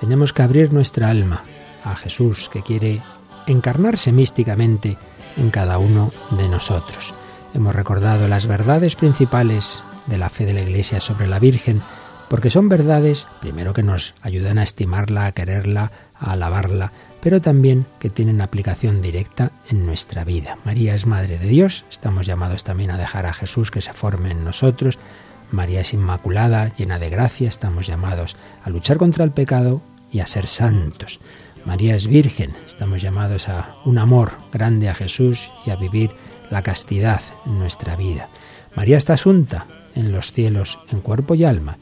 Tenemos que abrir nuestra alma a Jesús, que quiere encarnarse místicamente en cada uno de nosotros. Hemos recordado las verdades principales de la fe de la Iglesia sobre la Virgen, porque son verdades, primero, que nos ayudan a estimarla, a quererla, a alabarla, pero también que tienen aplicación directa en nuestra vida. María es Madre de Dios, estamos llamados también a dejar a Jesús que se forme en nosotros. María es Inmaculada, llena de gracia, estamos llamados a luchar contra el pecado y a ser santos. María es Virgen, estamos llamados a un amor grande a Jesús y a vivir la castidad en nuestra vida. María está asunta en los cielos en cuerpo y alma.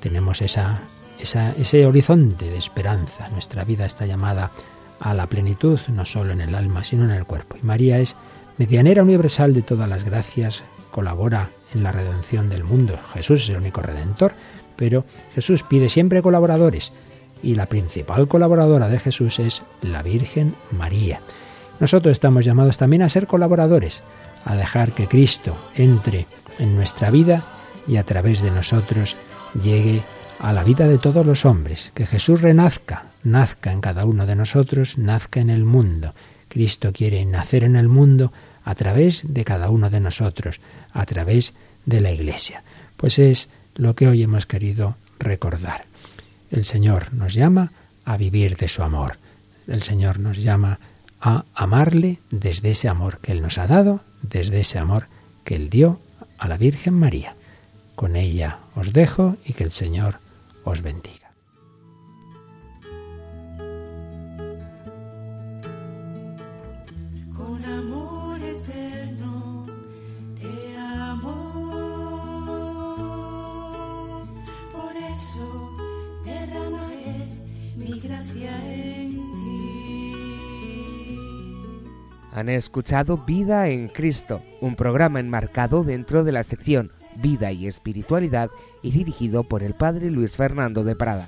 Tenemos esa, ese horizonte de esperanza. Nuestra vida está llamada a la plenitud, no solo en el alma, sino en el cuerpo. Y María es medianera universal de todas las gracias, colabora en la redención del mundo. Jesús es el único redentor, pero Jesús pide siempre colaboradores y la principal colaboradora de Jesús es la Virgen María. Nosotros estamos llamados también a ser colaboradores, a dejar que Cristo entre en nuestra vida y a través de nosotros llegue a la vida de todos los hombres, que Jesús renazca, nazca en cada uno de nosotros, nazca en el mundo. Cristo quiere nacer en el mundo a través de cada uno de nosotros, a través de la Iglesia. Pues es lo que hoy hemos querido recordar. El Señor nos llama a vivir de su amor. El Señor nos llama a amarle desde ese amor que Él nos ha dado, desde ese amor que Él dio a la Virgen María. Con ella os dejo y que el Señor os bendiga. Con amor eterno te amo. Por eso derramaré mi gracia en ti. Han escuchado Vida en Cristo, un programa enmarcado dentro de la sección Vida y Espiritualidad y dirigido por el Padre Luis Fernando de Prada.